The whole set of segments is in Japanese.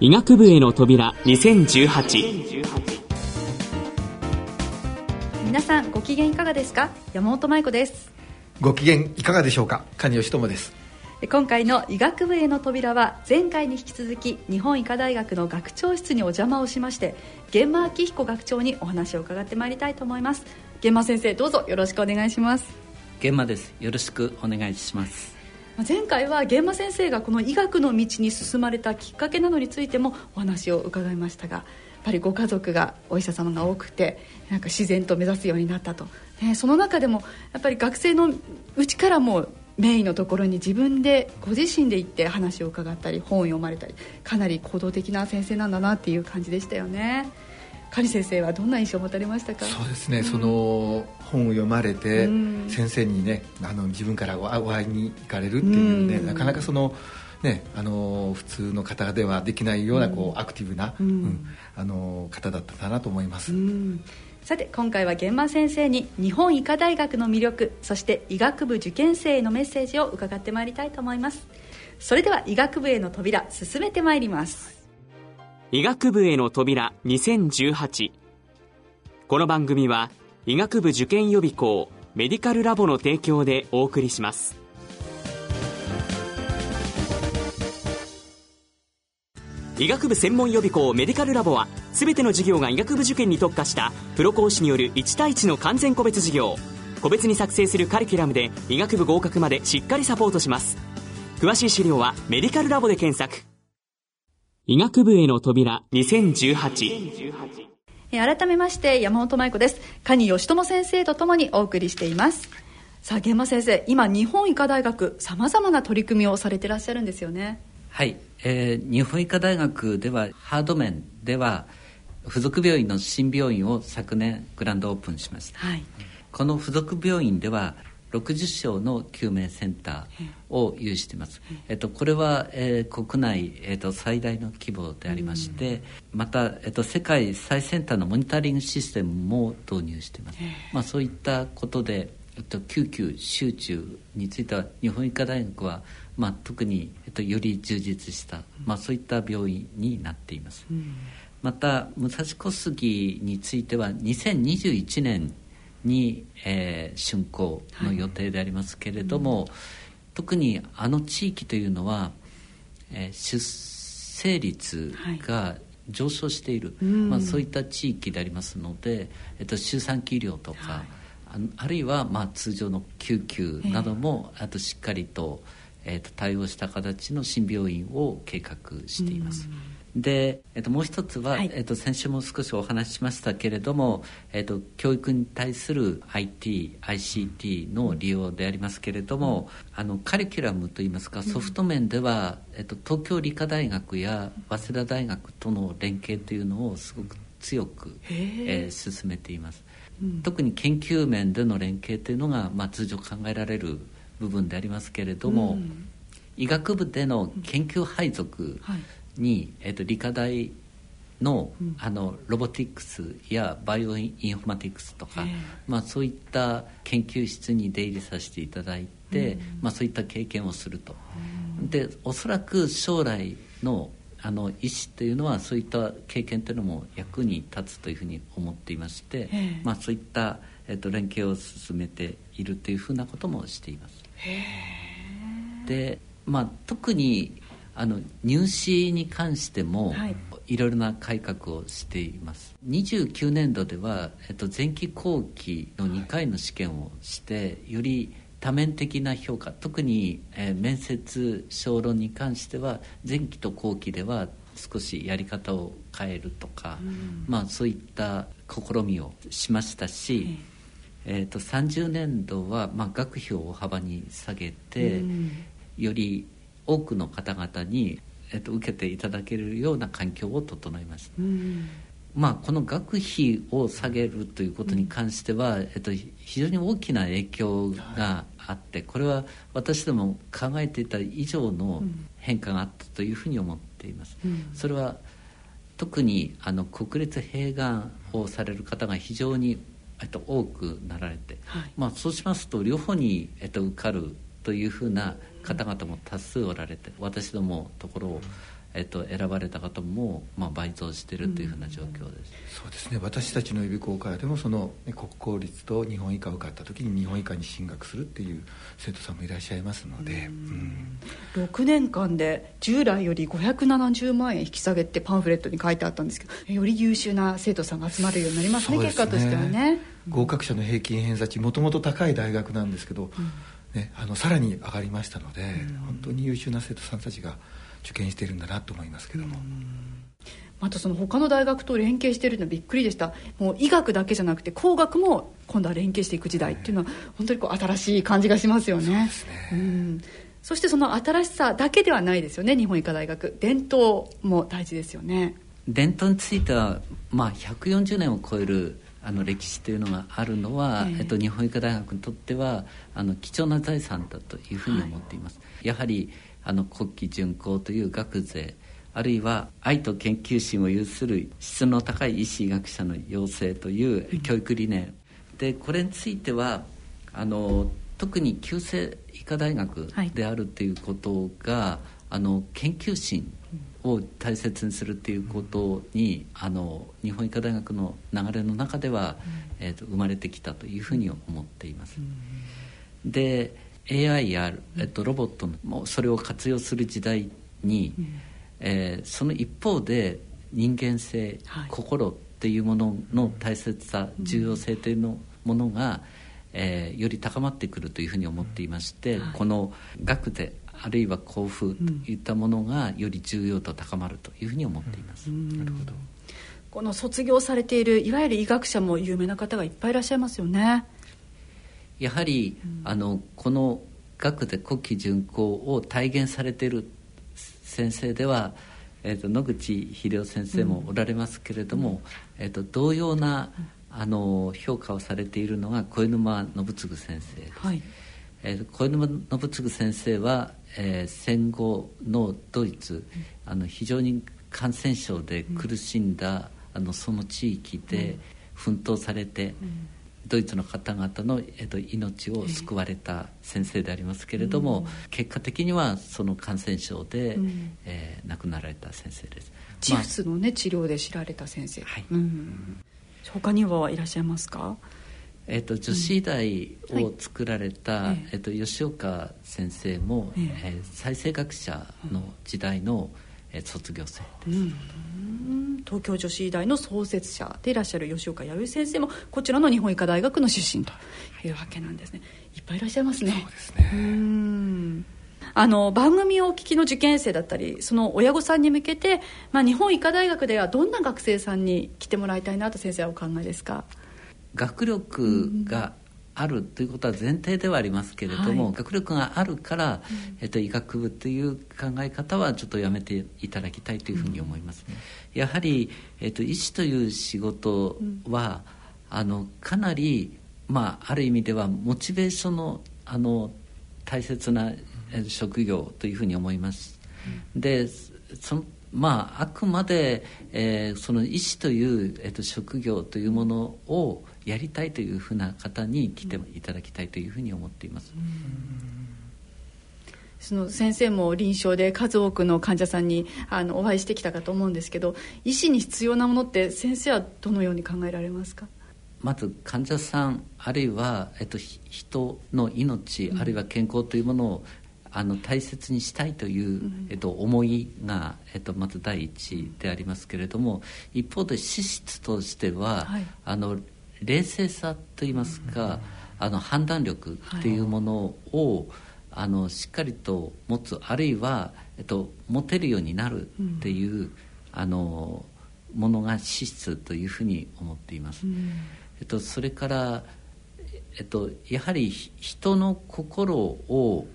医学部への扉2018皆さんご機嫌いかがですか？山本舞子です。ご機嫌いかがでしょうか？蟹義智です。今回の医学部への扉は前回に引き続き日本医科大学の学長室にお邪魔をしまして玄馬明彦学長にお話を伺ってまいりたいと思います。玄馬先生どうぞよろしくお願いします。玄馬です。よろしくお願いします前回は玄馬先生がこの医学の道に進まれたきっかけなどについてもお話を伺いましたがやっぱりご家族がお医者様が多くてなんか自然と目指すようになったと、ね、その中でもやっぱり学生のうちからもメインのところに自分でご自身で行って話を伺ったり本を読まれたりかなり行動的な先生なんだなっていう感じでしたよね。カリ先生はどんな印象を持たれましたか？そうですね、うん、その本を読まれて、先生にねあの自分からお会いに行かれるっていうね、なかなかそのね、あの普通の方ではできないようなこう、アクティブな、うん。あの方だったかなと思います。さて今回は玄馬先生に日本医科大学の魅力そして医学部受験生へのメッセージを伺ってまいりたいと思います。それでは医学部への扉進めてまいります医学部への扉2018この番組は医学部受験予備校メディカルラボの提供でお送りします。医学部専門予備校メディカルラボは全ての授業が医学部受験に特化したプロ講師による1対1の完全個別授業。個別に作成するカリキュラムで医学部合格までしっかりサポートします。詳しい資料はメディカルラボで検索。医学部への扉。2018改めまして山本舞子です。蟹義友先生とともにお送りしています。さあ源馬先生今日本医科大学さまざまな取り組みをされてらっしゃるんですよね。はい、えー、日本医科大学ではハード面では付属病院の新病院を昨年グランドオープンしました、はい、この付属病院では60床の救命センターを有しています、えっと、これは、えー、国内、えっと、最大の規模でありまして、また、えっと、世界最先端のモニタリングシステムも導入しています、まあ、そういったことで、えっと、救急集中については日本医科大学はまあ、特に、えっと、より充実した、まあ、そういった病院になっています、うん、また武蔵小杉については2021年に、えー、竣工の予定でありますけれども、はい、特にあの地域というのは、えー、出生率が上昇している、はい、まあ、そういった地域でありますので、えっと、周産期医療とか、はい、ああるいはまあ通常の救急なども、あとしっかりと、えー、と対応した形の新病院を計画しています。で、えー、ともう一つは、はい、えー、と先週も少しお話ししましたけれども、えー、と教育に対する IT、ICT の利用でありますけれども、うん、あのカリキュラムといいますかソフト面では、えー、と東京理科大学や早稲田大学との連携というのをすごく強く、えー、進めています。うん、特に研究面での連携というのが、まあ、通常考えられる部分でありますけれども、うん、医学部での研究配属に、えー、と理科大の,、あのロボティクスやバイオインフォマティクスとか、まあ、そういった研究室に出入りさせていただいて、まあ、そういった経験をすると。でおそらく将来のあの医師というのはそういった経験というのも役に立つというふうに思っていまして、まあ、そういった、えっと、連携を進めているというふうなこともしています。で、まあ、特にあの入試に関しても、はい、いろいろな改革をしています。29年度では、えっと、前期後期の2回の試験をして、より多面的な評価特に、えー、面接小論に関しては前期と後期では少しやり方を変えるとか、うん、まあ、そういった試みをしましたし、えーと、30年度は、まあ、学費を大幅に下げて、うん、より多くの方々に、えーと、受けていただけるような環境を整えました。うん。まあ、この学費を下げるということに関しては、うん、えっと、非常に大きな影響があってこれは私ども考えていた以上の変化があったというふうに思っています。うん、それは特にあの国立併願をされる方が非常にえっと、多くなられて、はい、まあ、そうしますと両方に、えっと、受かるというふうな方々も多数おられて私どもところを、えっと、選ばれた方も、まあ、倍増しているというふうな状況です、うん、そうですね。私たちの予備校からでもその、ね、国公立と日本医科を受かった時に日本医科に進学するっていう生徒さんもいらっしゃいますので、うん、6年間で従来より570万円引き下げってパンフレットに書いてあったんですけどより優秀な生徒さんが集まるようになりますね、ね、結果としてはね。合格者の平均偏差値もともと高い大学なんですけど、うんね、あのさらに上がりましたので、本当に優秀な生徒さんたちが受験しているんだなと思いますけども。またその他の大学と連携しているのはびっくりでした。もう医学だけじゃなくて工学も今度は連携していく時代っていうのは本当にこう新しい感じがしますよね。そうですね、うん。そしてその新しさだけではないですよね日本医科大学。伝統も大事ですよね。伝統については、まあ、140年を超えるあの歴史というのがあるのは、えっと、日本医科大学にとってはあの貴重な財産だというふうに思っています、はい、やはりあの国旗巡行という学税あるいは愛と研究心を有する質の高い医師医学者の養成という教育理念、うん、でこれについてはあの特に旧制医科大学であるということが、はい、あの研究心を大切にするっていうことにあの日本医科大学の流れの中では、うん、えーと、生まれてきたというふうに思っています。うん、で AI や、えっと、ロボットもそれを活用する時代に、うん、えー、その一方で人間性、はい、心っていうものの大切さ、重要性というのものが、えー、より高まってくるというふうに思っていまして、はい、この学であるいは交付といったものがより重要と高まるというふうに思っています。なるほど。この卒業されているいわゆる医学者も有名な方がいっぱいいらっしゃいますよね。やはり、うん、あのこの学で国旗巡行を体現されている先生では、えーと、野口秀夫先生もおられますけれども、うん、えーと、同様なあの評価をされているのが小沼信次先生です。はい。えー、小沼信次先生は、えー、戦後のドイツ、あの非常に感染症で苦しんだ、あのその地域で奮闘されて、ドイツの方々の、えっと、命を救われた先生でありますけれども、結果的にはその感染症で、うん、えー、亡くなられた先生です。チフスのね、まあ、治療で知られた先生、はい。うん、他にはいらっしゃいますか？えーと、女子医大を作られた、うんはい、えーと、吉岡先生も、えー、えー、再生学者の時代の、えー、卒業生です、うん、東京女子医大の創設者でいらっしゃる吉岡弥生先生もこちらの日本医科大学の出身というわけなんですね。いっぱいいらっしゃいますね。そうですねあの番組をお聞きの受験生だったりその親御さんに向けて、まあ、日本医科大学ではどんな学生さんに来てもらいたいなと先生はお考えですか？学力があるということは前提ではありますけれども、はい、学力があるから、えっと、医学部という考え方はちょっとやめていただきたいというふうに思います、うん、やはり、えっと、医師という仕事は、うん、あのかなり、まあ、ある意味ではモチベーションのあの大切な職業というふうに思います、うん、でそのまあ、あくまで、えー、その医師という、えーと職業というものをやりたいというふうな方に来ていただきたいというふうに思っています。その先生も臨床で数多くの患者さんにあのお会いしてきたかと思うんですけど医師に必要なものって先生はどのように考えられますか？まず患者さんあるいは、えっと、人の命、うん、あるいは健康というものをあの大切にしたいという、えっと、思いが、えっと、まず第一でありますけれども一方で資質としては、はい、あの冷静さといいますか、あの判断力っていうものを、はい、あのしっかりと持つあるいは、えっと、持てるようになるっていう、うん、あのものが資質というふうに思っています。うん、えっと、それから、えっと、やはり人の心を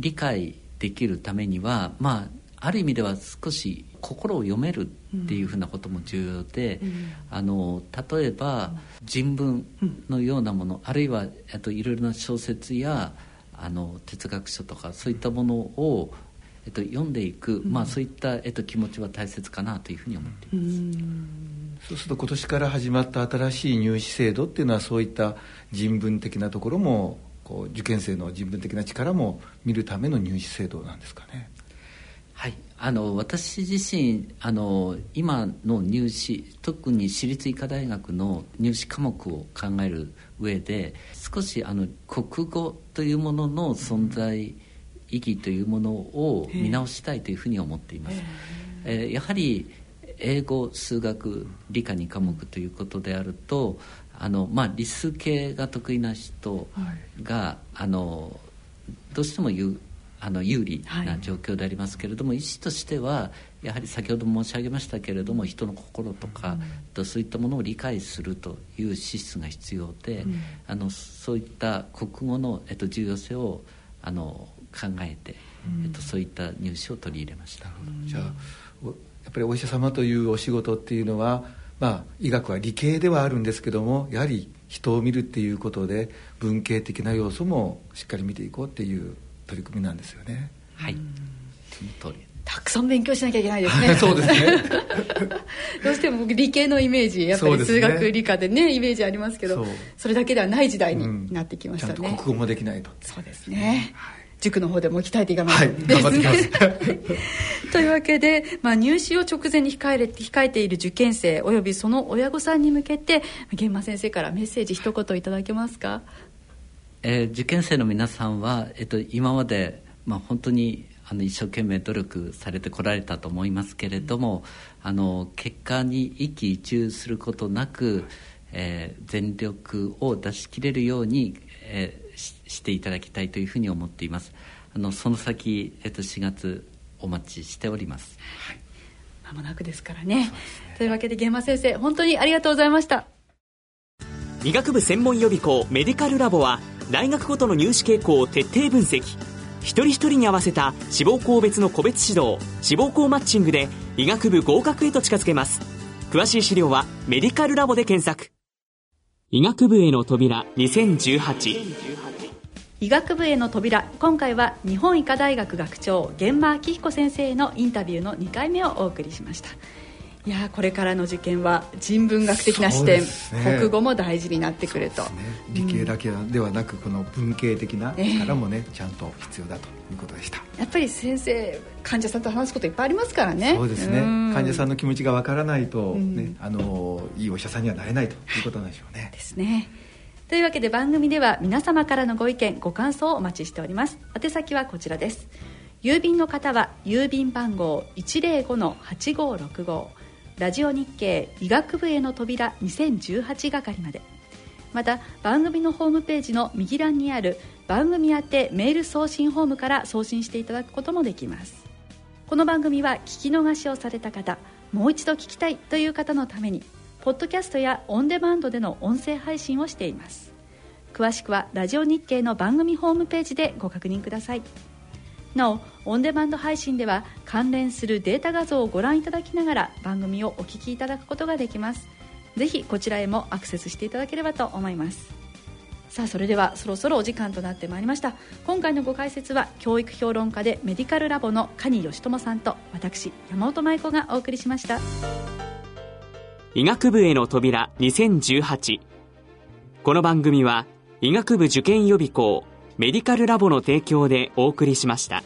理解できるためには、まあ、ある意味では少し心を読めるっていうふうなことも重要で、うん、あの例えば人文のようなもの、あるいはあといろいろな小説やあの哲学書とかそういったものを、えっと、読んでいく、うん、まあ、そういった、えっと、気持ちは大切かなというふうに思っています。そうすると今年から始まった新しい入試制度っていうのはそういった人文的なところもこう受験生の人文的な力も見るための入試制度なんですかね。はいあの私自身あの今の入試特に私立医科大学の入試科目を考える上で少しあの国語というものの存在意義というものを見直したいというふうに思っています。えー、やはり英語数学理科2科目ということであるとあの、まあ、理数系が得意な人が、はい、あのどうしても言うあの有利な状況でありますけれども、はい、医師としてはやはり先ほど申し上げましたけれども人の心とか、うん、そういったものを理解するという資質が必要で、うん、あのそういった国語の、えっと、重要性をあの考えて、うん、えっと、そういった入試を取り入れました。じゃあやっぱりお医者様というお仕事っていうのは、まあ、医学は理系ではあるんですけどもやはり人を見るっていうことで文系的な要素もしっかり見ていこうっていう取り組みなんですよね。はい。その通り。たくさん勉強しなきゃいけないですね。そうですね。どうしても僕理系のイメージやっぱり数学、ね、理科でねイメージありますけどそれだけではない時代になってきましたね、うん、国語もできないと。そうですね、はい塾の方でも鍛えていかないとですね、はい、というわけで、まあ、入試を直前に控えれ控えている受験生およびその親御さんに向けて玄馬先生からメッセージ一言いただけますか？えー、受験生の皆さんは、えっと、今まで、まあ、本当にあの一生懸命努力されてこられたと思いますけれども、あの結果に一喜一憂することなく、えー、全力を出し切れるように、えー、ししていただきたいというふうに思っています。あのその先、えっと、4月お待ちしております、はい、間もなくですからね、ね、というわけで源馬先生本当にありがとうございました。医学部専門予備校メディカルラボは大学ごとの入試傾向を徹底分析。一人一人に合わせた志望校別の個別指導志望校マッチングで医学部合格へと近づけます。詳しい資料はメディカルラボで検索。医学部への扉2018医学部への扉今回は日本医科大学学長玄馬明彦先生へのインタビューの2回目をお送りしました。いやこれからの受験は人文学的な視点、ね、国語も大事になってくると、ね、理系だけではなく、この文系的な力もね、えー、ちゃんと必要だということでした。やっぱり先生患者さんと話すこといっぱいありますからね。そうですね。患者さんの気持ちがわからないと、ね、あのいいお医者さんにはなれないということなんでしょうね。ですねというわけで番組では皆様からのご意見ご感想をお待ちしております。宛先はこちらです。郵便の方は郵便番号105-8565ラジオ日経医学部への扉2018係まで。また番組のホームページの右欄にある番組宛てメール送信ホームから送信していただくこともできます。この番組は聞き逃しをされた方もう一度聞きたいという方のためにポッドキャストやオンデマンドでの音声配信をしています。詳しくはラジオ日経の番組ホームページでご確認ください。なおオンデマンド配信では関連するデータ画像をご覧いただきながら番組をお聞きいただくことができます。ぜひこちらへもアクセスしていただければと思います。さあそれではそろそろお時間となってまいりました。今回のご解説は教育評論家でメディカルラボの蟹義智さんと私山本舞子がお送りしました。医学部への扉2018この番組は医学部受験予備校メディカルラボの提供でお送りしました。